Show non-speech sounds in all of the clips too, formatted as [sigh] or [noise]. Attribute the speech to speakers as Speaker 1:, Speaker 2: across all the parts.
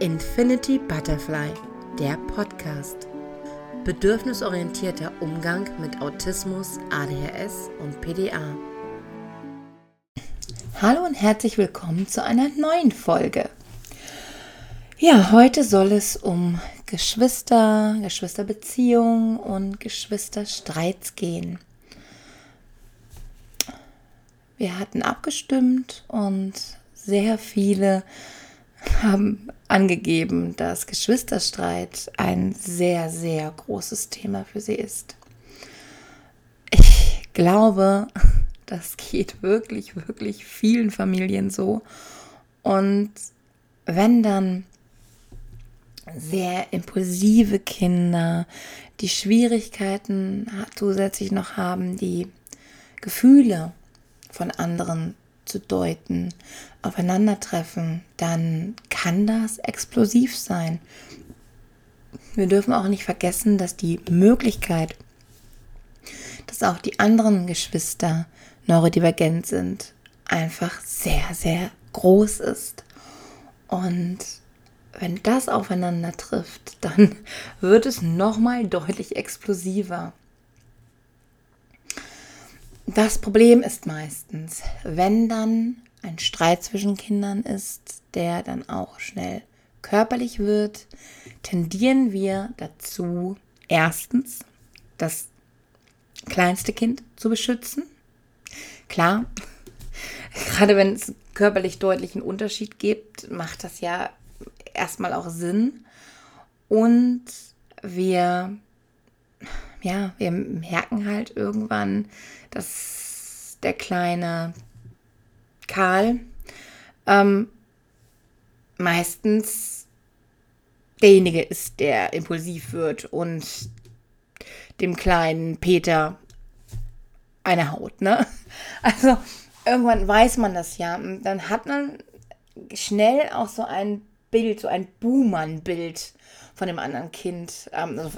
Speaker 1: Infinity Butterfly, der Podcast. Bedürfnisorientierter Umgang mit Autismus, ADHS und PDA. Hallo und herzlich willkommen zu einer neuen Folge. Ja, heute soll es um Geschwister, Geschwisterbeziehungen und Geschwisterstreits gehen. Wir hatten abgestimmt und sehr viele haben angegeben, dass Geschwisterstreit ein sehr, sehr großes Thema für sie ist. Ich glaube, [laughs] das geht wirklich, wirklich vielen Familien so. Und wenn dann sehr impulsive Kinder, die Schwierigkeiten zusätzlich noch haben, die Gefühle von anderen zu deuten, aufeinandertreffen, dann kann das explosiv sein. Wir dürfen auch nicht vergessen, dass die Möglichkeit, dass auch die anderen Geschwister neurodivergent sind, einfach sehr, sehr groß ist. Und wenn das aufeinander trifft, dann [laughs] wird es nochmal deutlich explosiver. Das Problem ist meistens, wenn dann ein Streit zwischen Kindern ist, der dann auch schnell körperlich wird, tendieren wir dazu, erstens das kleinste Kind zu beschützen. Klar, [laughs] gerade wenn es körperlich deutlichen Unterschied gibt, macht das ja erstmal auch Sinn. Und wir ja, wir merken halt irgendwann, dass der kleine Karl ähm, meistens derjenige ist, der impulsiv wird und dem kleinen Peter eine Haut, ne? [laughs] Also irgendwann weiß man das ja. Dann hat man schnell auch so ein Bild, so ein Buhmann-Bild von dem anderen Kind, ähm, also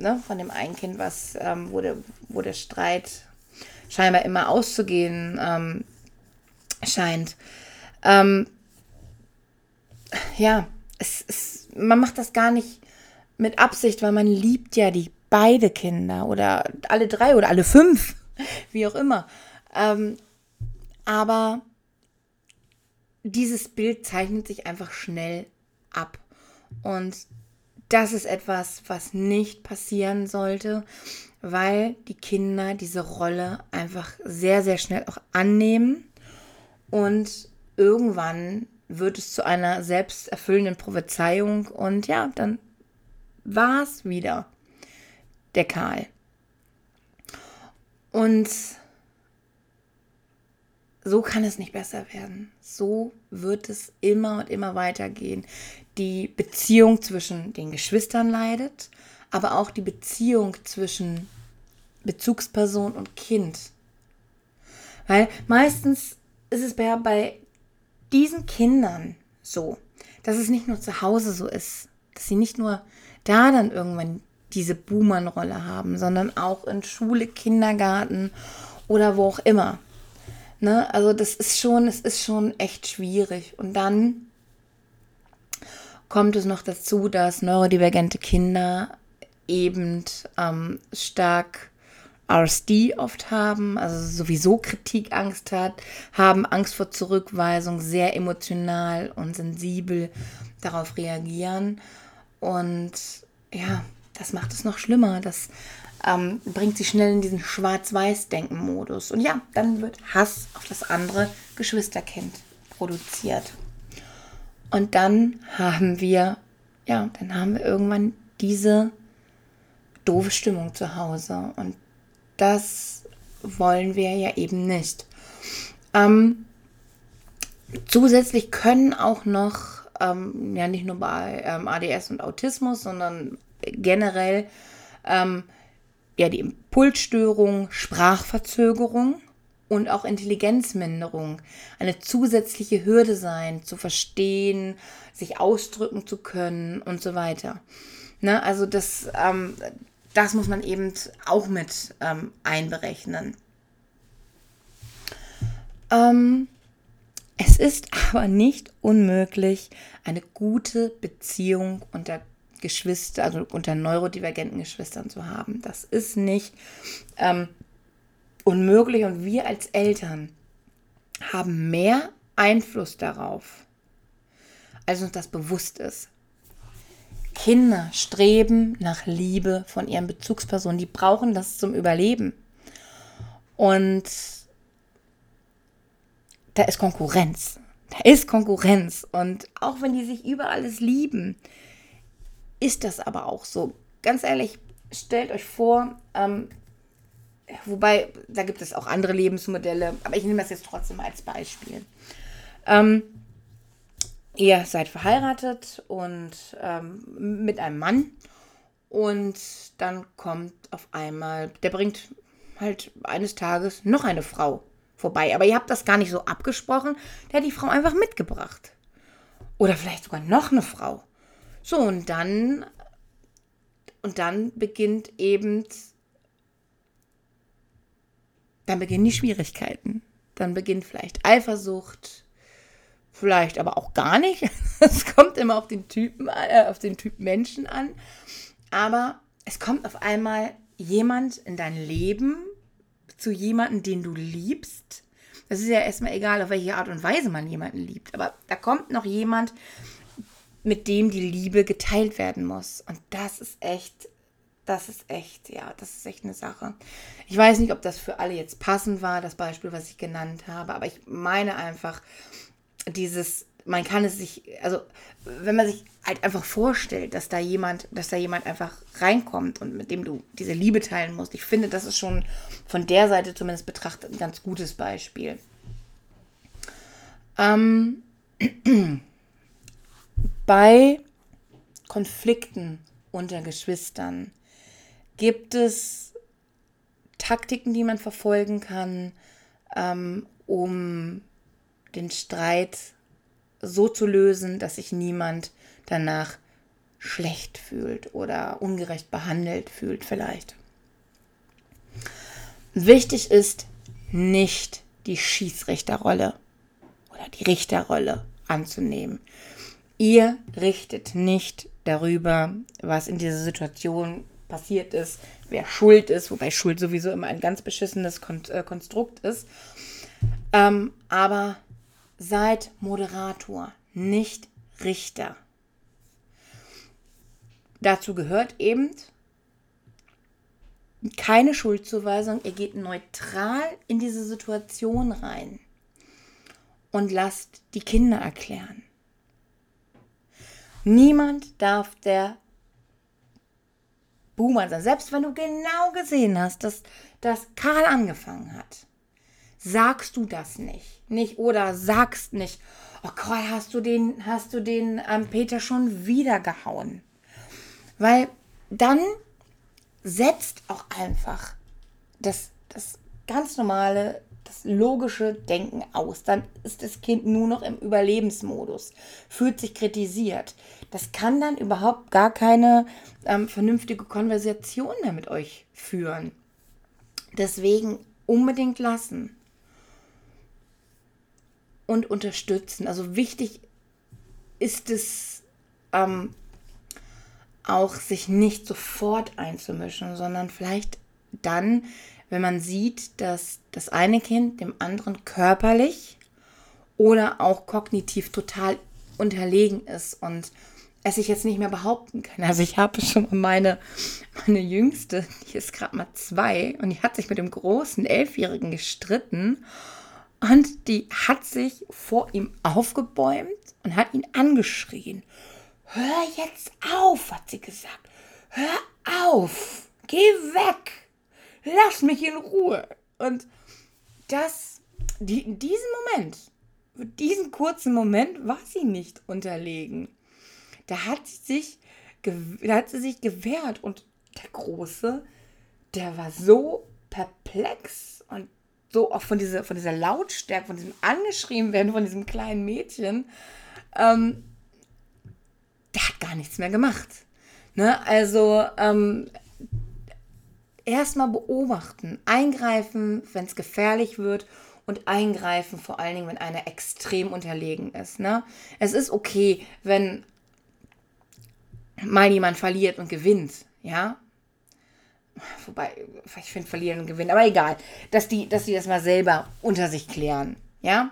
Speaker 1: ne, von dem einen Kind, was, ähm, wo, der, wo der Streit scheinbar immer auszugehen ähm, scheint. Ähm, ja, es, es, man macht das gar nicht mit Absicht, weil man liebt ja die beide Kinder oder alle drei oder alle fünf, [laughs] wie auch immer. Ähm, aber dieses Bild zeichnet sich einfach schnell ab. Und das ist etwas, was nicht passieren sollte, weil die Kinder diese Rolle einfach sehr, sehr schnell auch annehmen und irgendwann wird es zu einer selbsterfüllenden Prophezeiung und ja, dann war es wieder der Karl. Und so kann es nicht besser werden. So wird es immer und immer weitergehen. Die Beziehung zwischen den Geschwistern leidet, aber auch die Beziehung zwischen Bezugsperson und Kind. Weil meistens ist es bei, bei diesen Kindern so, dass es nicht nur zu Hause so ist, dass sie nicht nur da dann irgendwann diese Buhmann-Rolle haben, sondern auch in Schule, Kindergarten oder wo auch immer. Ne? Also das ist schon, es ist schon echt schwierig. Und dann kommt es noch dazu, dass neurodivergente Kinder eben ähm, stark RSD oft haben, also sowieso Kritikangst hat, haben Angst vor Zurückweisung, sehr emotional und sensibel darauf reagieren. Und ja, das macht es noch schlimmer. Das ähm, bringt sie schnell in diesen Schwarz-Weiß-Denken-Modus. Und ja, dann wird Hass auf das andere Geschwisterkind produziert. Und dann haben wir, ja, dann haben wir irgendwann diese doofe Stimmung zu Hause. Und das wollen wir ja eben nicht. Ähm, zusätzlich können auch noch, ähm, ja nicht nur bei ähm, ADS und Autismus, sondern generell ähm, ja die Impulsstörung, Sprachverzögerung und auch Intelligenzminderung eine zusätzliche Hürde sein, zu verstehen, sich ausdrücken zu können und so weiter. Ne, also das, ähm, das muss man eben auch mit ähm, einberechnen. Ähm, Es ist [laughs] aber nicht unmöglich, eine gute Beziehung unter Geschwister, also unter neurodivergenten Geschwistern zu haben. Das ist nicht ähm, unmöglich und wir als Eltern haben mehr Einfluss darauf, als uns das bewusst ist. Kinder streben nach Liebe von ihren Bezugspersonen. Die brauchen das zum Überleben. Und da ist Konkurrenz. Da ist Konkurrenz. Und auch wenn die sich über alles lieben, ist das aber auch so. Ganz ehrlich, stellt euch vor, ähm, wobei, da gibt es auch andere Lebensmodelle, aber ich nehme das jetzt trotzdem als Beispiel. Ähm, ihr seid verheiratet und ähm, mit einem Mann und dann kommt auf einmal, der bringt halt eines Tages noch eine Frau vorbei. Aber ihr habt das gar nicht so abgesprochen. Der hat die Frau einfach mitgebracht. Oder vielleicht sogar noch eine Frau. So, und dann, und dann beginnt eben, dann beginnen die Schwierigkeiten. Dann beginnt vielleicht Eifersucht, vielleicht aber auch gar nicht. [laughs] Es kommt immer auf den Typen, äh, auf den Typ Menschen an. Aber es kommt auf einmal jemand in dein Leben, zu jemandem, den du liebst. Das ist ja erstmal egal, auf welche Art und Weise man jemanden liebt. Aber da kommt noch jemand, mit dem die Liebe geteilt werden muss. Und das ist echt, das ist echt, ja, das ist echt eine Sache. Ich weiß nicht, ob das für alle jetzt passend war, das Beispiel, was ich genannt habe, aber ich meine einfach, dieses man kann es sich, also wenn man sich halt einfach vorstellt, dass da jemand, dass da jemand einfach reinkommt und mit dem du diese Liebe teilen musst, ich finde, das ist schon von der Seite zumindest betrachtet ein ganz gutes Beispiel. Ähm, [clears throat] bei Konflikten unter Geschwistern gibt es Taktiken, die man verfolgen kann, ähm, um den Streit so zu lösen, dass sich niemand danach schlecht fühlt oder ungerecht behandelt fühlt vielleicht. Wichtig ist nicht die Schießrichterrolle oder die Richterrolle anzunehmen. Ihr richtet nicht darüber, was in dieser Situation passiert ist, wer schuld ist, wobei Schuld sowieso immer ein ganz beschissenes äh, Konstrukt ist. Ähm, aber Seid Moderator, nicht Richter. Dazu gehört eben keine Schuldzuweisung. Ihr geht neutral in diese Situation rein und lasst die Kinder erklären. Niemand darf der Boomer sein. Selbst wenn du genau gesehen hast, dass, dass Karl angefangen hat sagst du das nicht. Nicht oder sagst nicht, oh Gott, hast du den, hast du den ähm, Peter schon wieder gehauen. Weil dann setzt auch einfach das, das ganz normale, das logische Denken aus. Dann ist das Kind nur noch im Überlebensmodus, fühlt sich kritisiert. Das kann dann überhaupt gar keine ähm, vernünftige Konversation mehr mit euch führen. Deswegen unbedingt lassen und unterstützen. Also wichtig ist es ähm, auch, sich nicht sofort einzumischen, sondern vielleicht dann, wenn man sieht, dass das eine Kind dem anderen körperlich oder auch kognitiv total unterlegen ist und es sich jetzt nicht mehr behaupten kann. Also ich habe schon meine, meine Jüngste, die ist gerade mal zwei und die hat sich mit dem großen Elfjährigen gestritten und die hat sich vor ihm aufgebäumt und hat ihn angeschrien. Hör jetzt auf, hat sie gesagt. Hör auf. Geh weg. Lass mich in Ruhe. Und das, die, in diesem Moment, diesen kurzen Moment war sie nicht unterlegen. Da hat sie sich, da hat sie sich gewehrt und der Große, der war so perplex und so auch von dieser, von dieser Lautstärke, von diesem angeschrien werden, von diesem kleinen Mädchen, ähm, der hat gar nichts mehr gemacht. Ne? Also ähm, erstmal beobachten, eingreifen, wenn es gefährlich wird und eingreifen, vor allen Dingen, wenn einer extrem unterlegen ist. Ne? Es ist okay, wenn mal jemand verliert und gewinnt, ja. Wobei, ich finde verlieren und gewinnen, aber egal, dass die, dass die das mal selber unter sich klären, ja.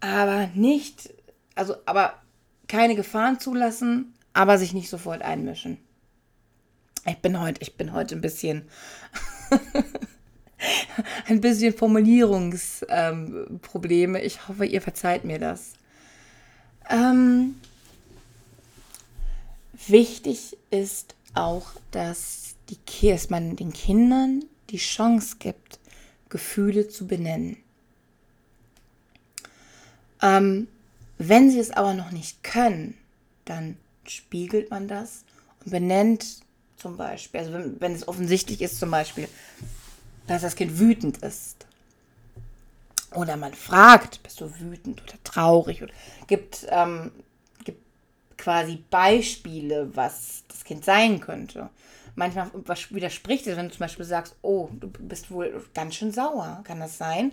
Speaker 1: Aber nicht, also, aber keine Gefahren zulassen, aber sich nicht sofort einmischen. Ich bin heute, ich bin heute ein bisschen, [laughs] ein bisschen Formulierungsprobleme. Ähm, ich hoffe, ihr verzeiht mir das. Ähm, wichtig ist auch, dass, die, dass man den Kindern die Chance gibt, Gefühle zu benennen. Ähm, wenn sie es aber noch nicht können, dann spiegelt man das und benennt zum Beispiel, also wenn, wenn es offensichtlich ist zum Beispiel, dass das Kind wütend ist. Oder man fragt, bist du wütend oder traurig? Oder gibt, ähm, gibt quasi Beispiele, was das Kind sein könnte. Manchmal widerspricht es, wenn du zum Beispiel sagst, oh, du bist wohl ganz schön sauer, kann das sein?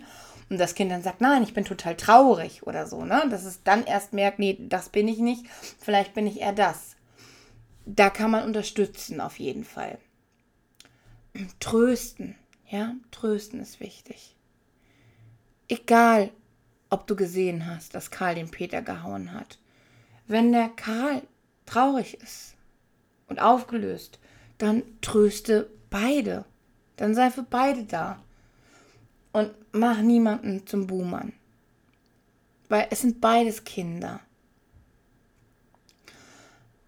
Speaker 1: Und das Kind dann sagt, nein, ich bin total traurig oder so, ne? Dass es dann erst merkt, nee, das bin ich nicht, vielleicht bin ich eher das. Da kann man unterstützen auf jeden Fall. Trösten, ja, trösten ist wichtig. Egal, ob du gesehen hast, dass Karl den Peter gehauen hat. Wenn der Karl traurig ist und aufgelöst, dann tröste beide. Dann sei für beide da und mach niemanden zum Buhmann. Weil es sind beides Kinder.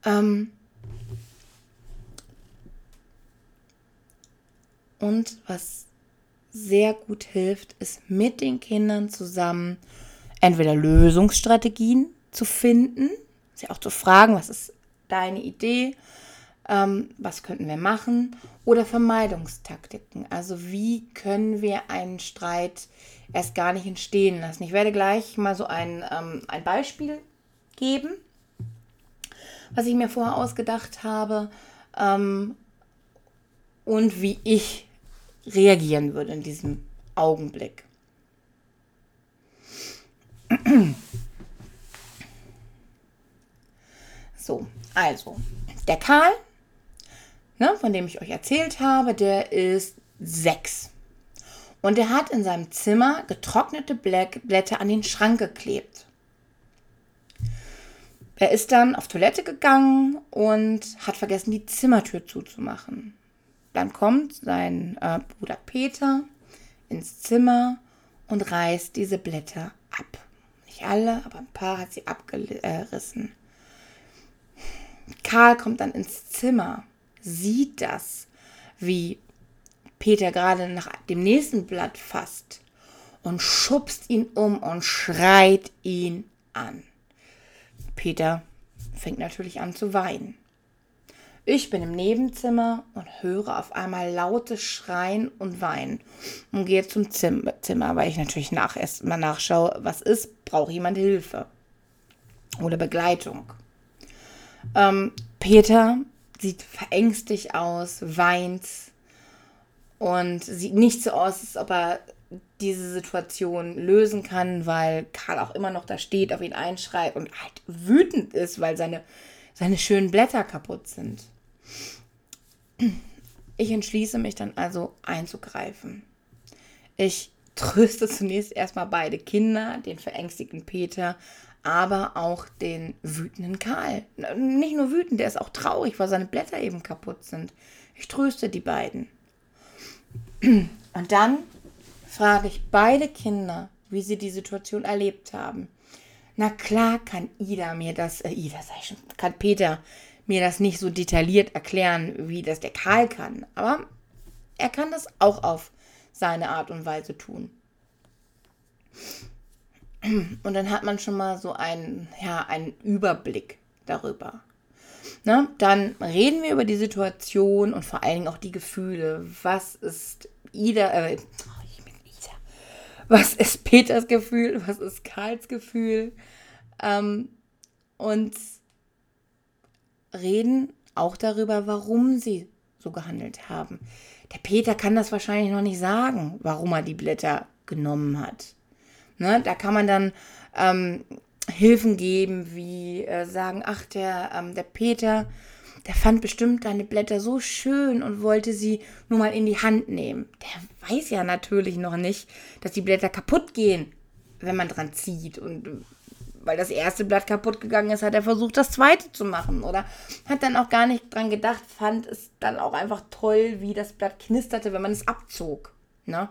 Speaker 1: Ähm und was sehr gut hilft, ist mit den Kindern zusammen entweder Lösungsstrategien zu finden, sie auch zu fragen, was ist deine Idee, ähm, was könnten wir machen oder Vermeidungstaktiken. Also wie können wir einen Streit erst gar nicht entstehen lassen. Ich werde gleich mal so ein, ähm, ein Beispiel geben, was ich mir vorher ausgedacht habe ähm, und wie ich reagieren würde in diesem Augenblick. So, also, der Karl ne, von dem ich euch erzählt habe, der ist sechs. Und er hat in seinem Zimmer getrocknete Blätter an den Schrank geklebt. Er ist dann auf Toilette gegangen und hat vergessen, die Zimmertür zuzumachen. Dann kommt sein äh, Bruder Peter ins Zimmer und reißt diese Blätter ab. Nicht alle, aber ein paar hat sie abgerissen. Karl kommt dann ins Zimmer sieht das, wie Peter gerade nach dem nächsten Blatt fasst und schubst ihn um und schreit ihn an. Peter fängt natürlich an zu weinen. Ich bin im Nebenzimmer und höre auf einmal lautes Schreien und Weinen und gehe zum Zimmer, weil ich natürlich nach, erst mal nachschaue, was ist, braucht jemand Hilfe oder Begleitung. Ähm, Peter sieht verängstigt aus, weint und sieht nicht so aus, als ob er diese Situation lösen kann, weil Karl auch immer noch da steht, auf ihn einschreit und halt wütend ist, weil seine, seine schönen Blätter kaputt sind. Ich entschließe mich dann also einzugreifen. Ich tröste zunächst erstmal beide Kinder, den verängstigten Peter, aber auch den wütenden Karl. Nicht nur wütend, der ist auch traurig, weil seine Blätter eben kaputt sind. Ich tröste die beiden. Und dann frage ich beide Kinder, wie sie die Situation erlebt haben. Na klar kann Ida mir das, äh, Ida sag ich schon, kann Peter mir das nicht so detailliert erklären, wie das der Karl kann. Aber er kann das auch auf seine Art und Weise tun. Und dann hat man schon mal so einen, ja, einen Überblick darüber. Ne? Dann reden wir über die Situation und vor allen Dingen auch die Gefühle. Was ist Ida, äh, oh, Ida. Was ist Peters Gefühl? Was ist Karls Gefühl? Ähm, und reden auch darüber, warum sie so gehandelt haben. der Peter kann das wahrscheinlich noch nicht sagen, warum er die Blätter genommen hat. Ne? Da kann man dann ähm, Hilfen geben, wie äh, sagen, ach, der, ähm, der Peter, der fand bestimmt deine Blätter so schön und wollte sie nur mal in die Hand nehmen. Der weiß ja natürlich noch nicht, dass die Blätter kaputt gehen, wenn man dran zieht. Und weil das erste Blatt kaputt gegangen ist, hat er versucht, das zweite zu machen. Oder hat dann auch gar nicht dran gedacht, fand es dann auch einfach toll, wie das Blatt knisterte, wenn man es abzog. Ne?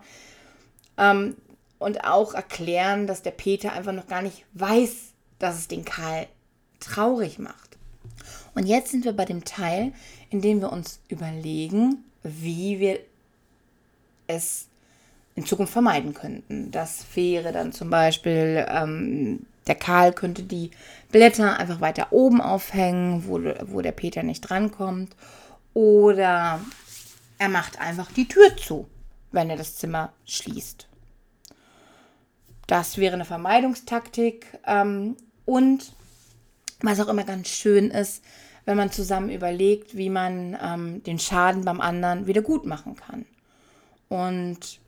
Speaker 1: Ähm, und auch erklären, dass der Peter einfach noch gar nicht weiß, dass es den Karl traurig macht. Und jetzt sind wir bei dem Teil, in dem wir uns überlegen, wie wir es in Zukunft vermeiden könnten. Das wäre dann zum Beispiel, ähm, der Karl könnte die Blätter einfach weiter oben aufhängen, wo, wo der Peter nicht drankommt. Oder er macht einfach die Tür zu, wenn er das Zimmer schließt. Das wäre eine Vermeidungstaktik. Ähm, und was auch immer ganz schön ist, wenn man zusammen überlegt, wie man ähm, den Schaden beim anderen wieder gut machen kann. Und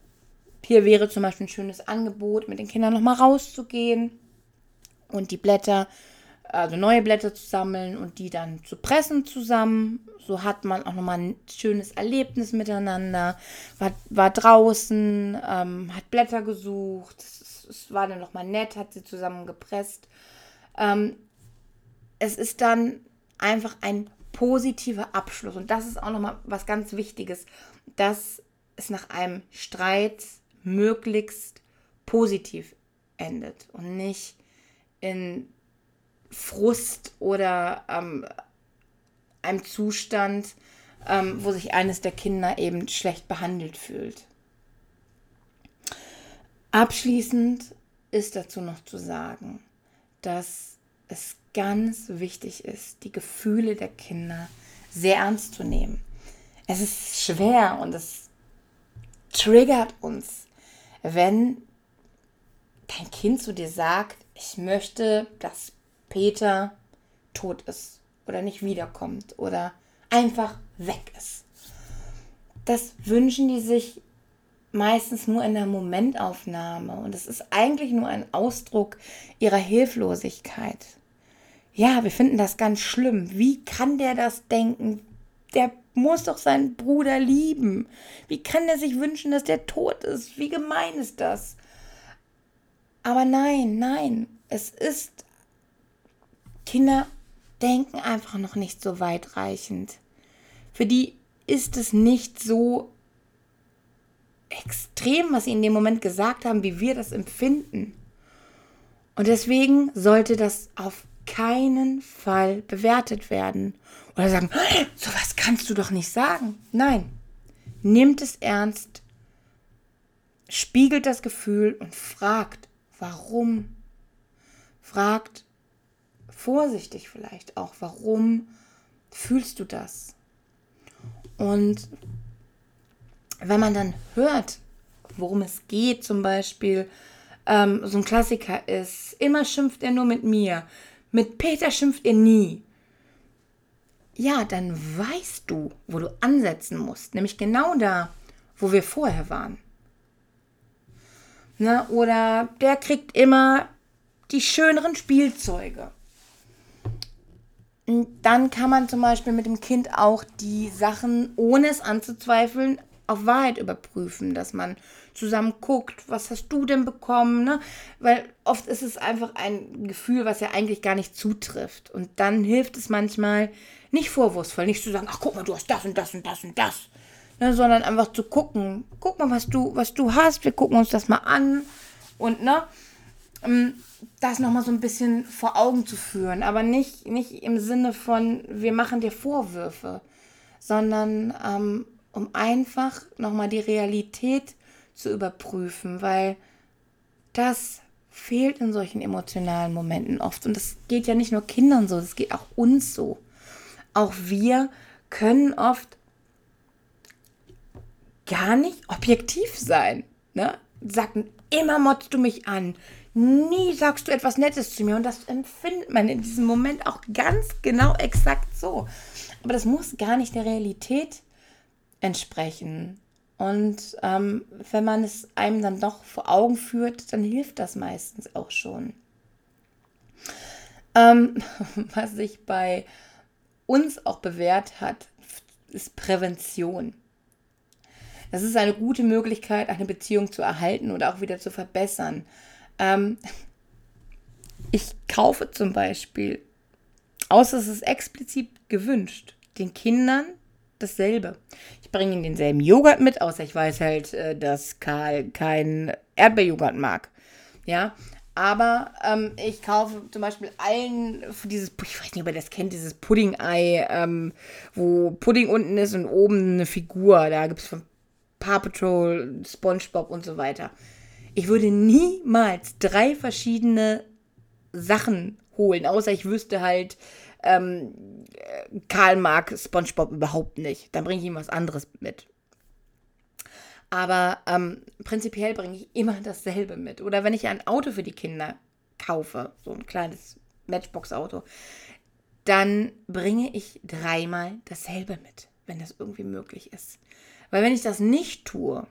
Speaker 1: hier wäre zum Beispiel ein schönes Angebot, mit den Kindern nochmal rauszugehen und die Blätter, also neue Blätter zu sammeln und die dann zu pressen zusammen. So hat man auch nochmal ein schönes Erlebnis miteinander, war, war draußen, ähm, hat Blätter gesucht, es, es war dann nochmal nett, hat sie zusammen gepresst. Ähm, es ist dann einfach ein positiver Abschluss. Und das ist auch nochmal was ganz Wichtiges, dass es nach einem Streit möglichst positiv endet und nicht in Frust oder ähm, einem Zustand, ähm, wo sich eines der Kinder eben schlecht behandelt fühlt. Abschließend ist dazu noch zu sagen, dass es ganz wichtig ist, die Gefühle der Kinder sehr ernst zu nehmen. Es ist schwer und es triggert uns, wenn dein Kind zu dir sagt, ich möchte, dass Peter tot ist oder nicht wiederkommt oder einfach weg ist. Das wünschen die sich meistens nur in der Momentaufnahme und es ist eigentlich nur ein Ausdruck ihrer Hilflosigkeit ja, wir finden das ganz schlimm. Wie kann der das denken? Der muss doch seinen Bruder lieben. Wie kann er sich wünschen, dass der tot ist? Wie gemein ist das? Aber nein, nein, es ist. Kinder denken einfach noch nicht so weitreichend. Für die ist es nicht so extrem, was sie in dem Moment gesagt haben, wie wir das empfinden. Und deswegen sollte das auf keinen Fall bewertet werden. Oder sagen, sowas kannst du doch nicht sagen. Nein, nimmt es ernst, spiegelt das Gefühl und fragt, warum. Fragt vorsichtig vielleicht auch, warum fühlst du das? Und wenn man dann hört, worum es geht, zum Beispiel, ähm, so ein Klassiker ist, immer schimpft er nur mit mir, mit Peter schimpft ihr nie. Ja, dann weißt du, wo du ansetzen musst. Nämlich genau da, wo wir vorher waren. Na, oder der kriegt immer die schöneren Spielzeuge. Und dann kann man zum Beispiel mit dem Kind auch die Sachen, ohne es anzuzweifeln, auf Wahrheit überprüfen, dass man zusammen guckt, was hast du denn bekommen, ne? Weil oft ist es einfach ein Gefühl, was ja eigentlich gar nicht zutrifft. Und dann hilft es manchmal, nicht vorwurfsvoll, nicht zu sagen, ach guck mal, du hast das und das und das und das, ne? sondern einfach zu gucken, guck mal, was du, was du hast, wir gucken uns das mal an und ne, ähm, das nochmal so ein bisschen vor Augen zu führen, aber nicht, nicht im Sinne von, wir machen dir Vorwürfe, sondern ähm, um einfach nochmal die Realität zu überprüfen, weil das fehlt in solchen emotionalen Momenten oft. Und das geht ja nicht nur Kindern so, das geht auch uns so. Auch wir können oft gar nicht objektiv sein. Ne? Sagen, immer motzt du mich an. Nie sagst du etwas Nettes zu mir. Und das empfindet man in diesem Moment auch ganz genau exakt so. Aber das muss gar nicht der Realität entsprechen. Und ähm, wenn man es einem dann doch vor Augen führt, dann hilft das meistens auch schon. Ähm, [laughs] was sich bei uns auch bewährt hat, ist Prävention. Das ist eine gute Möglichkeit, eine Beziehung zu erhalten oder auch wieder zu verbessern. Ähm, ich kaufe zum Beispiel, außer es ist explizit gewünscht, den Kindern dasselbe. Ich bringe ihnen denselben Joghurt mit, außer ich weiß halt, äh, dass Karl keinen Erdbeerjoghurt mag. Ja, aber ähm, ich kaufe zum Beispiel allen dieses, ich weiß nicht, ob ihr das kennt, dieses Pudding-Ei, ähm, wo Pudding unten ist und oben eine Figur. Da gibt es von Paw Patrol, SpongeBob und so weiter. Ich würde niemals drei verschiedene Sachen holen, außer ich wüsste halt, ähm, Karl mag SpongeBob überhaupt nicht. Dann bringe ich ihm was anderes mit. Aber ähm, prinzipiell bringe ich immer [laughs] dasselbe mit. Oder wenn ich ein Auto für die Kinder kaufe, so ein kleines Matchbox-Auto, dann bringe ich dreimal dasselbe mit, wenn das irgendwie möglich ist. Weil wenn ich das nicht tue,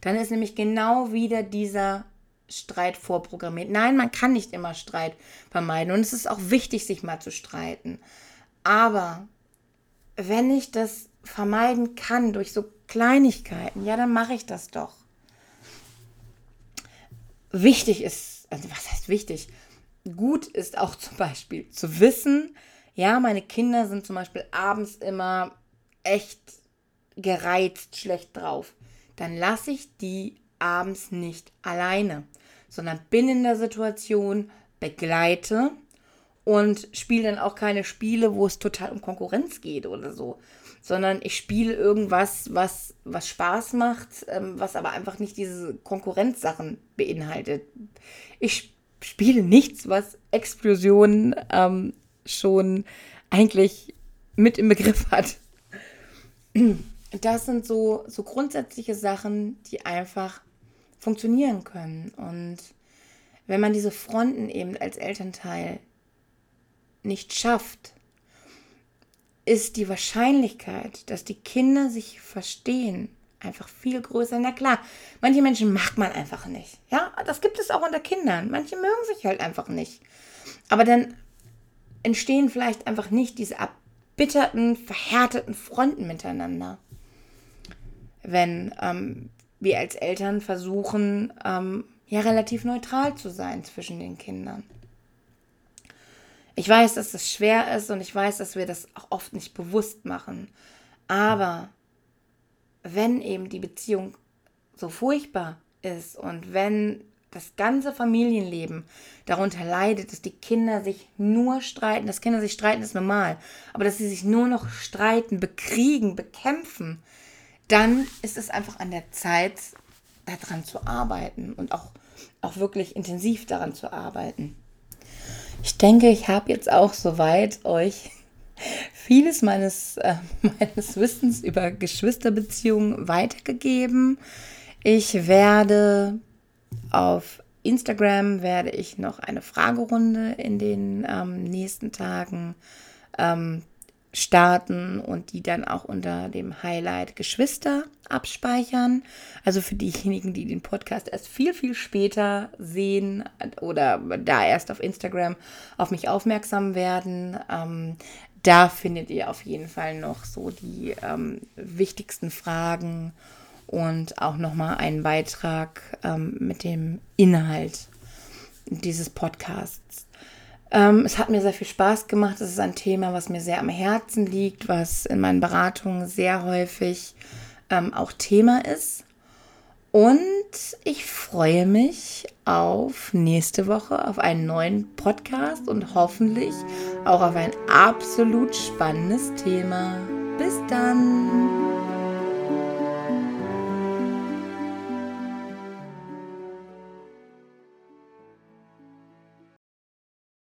Speaker 1: dann ist nämlich genau wieder dieser Streit vorprogrammiert. Nein, man kann nicht immer Streit vermeiden und es ist auch wichtig, sich mal zu streiten. Aber wenn ich das vermeiden kann durch so Kleinigkeiten, ja, dann mache ich das doch. Wichtig ist, also was heißt wichtig? Gut ist auch zum Beispiel zu wissen, ja, meine Kinder sind zum Beispiel abends immer echt gereizt, schlecht drauf. Dann lasse ich die abends nicht alleine, sondern bin in der Situation, begleite und spiele dann auch keine Spiele, wo es total um Konkurrenz geht oder so, sondern ich spiele irgendwas, was, was Spaß macht, ähm, was aber einfach nicht diese Konkurrenzsachen beinhaltet. Ich spiele nichts, was Explosionen ähm, schon eigentlich mit im Begriff hat. Das sind so, so grundsätzliche Sachen, die einfach funktionieren können. Und wenn man diese Fronten eben als Elternteil nicht schafft, ist die Wahrscheinlichkeit, dass die Kinder sich verstehen, einfach viel größer. Na klar, manche Menschen mag man einfach nicht. Ja, das gibt es auch unter Kindern. Manche mögen sich halt einfach nicht. Aber dann entstehen vielleicht einfach nicht diese erbitterten, verhärteten Fronten miteinander. Wenn ähm, wir als Eltern versuchen, ähm, ja relativ neutral zu sein zwischen den Kindern. Ich weiß, dass das schwer ist und ich weiß, dass wir das auch oft nicht bewusst machen. Aber wenn eben die Beziehung so furchtbar ist und wenn das ganze Familienleben darunter leidet, dass die Kinder sich nur streiten, dass Kinder sich streiten ist normal, aber dass sie sich nur noch streiten, bekriegen, bekämpfen, dann ist es einfach an der Zeit, daran zu arbeiten und auch, auch wirklich intensiv daran zu arbeiten. Ich denke, ich habe jetzt auch soweit euch [laughs] vieles meines, äh, [laughs] meines Wissens über Geschwisterbeziehungen weitergegeben. Ich werde auf Instagram werde ich noch eine Fragerunde in den ähm, nächsten Tagen ähm, starten und die dann auch unter dem Highlight Geschwister abspeichern. Also für diejenigen, die den Podcast erst viel, viel später sehen oder da erst auf Instagram auf mich aufmerksam werden, ähm, da findet ihr auf jeden Fall noch so die ähm, wichtigsten Fragen und auch nochmal einen Beitrag ähm, mit dem Inhalt dieses Podcasts. Ähm, es hat mir sehr viel Spaß gemacht. Es ist ein Thema, was mir sehr am Herzen liegt, was in meinen Beratungen sehr häufig ähm, auch Thema ist. Und ich freue mich auf nächste Woche, auf einen neuen Podcast und hoffentlich auch auf ein absolut spannendes Thema. Bis dann!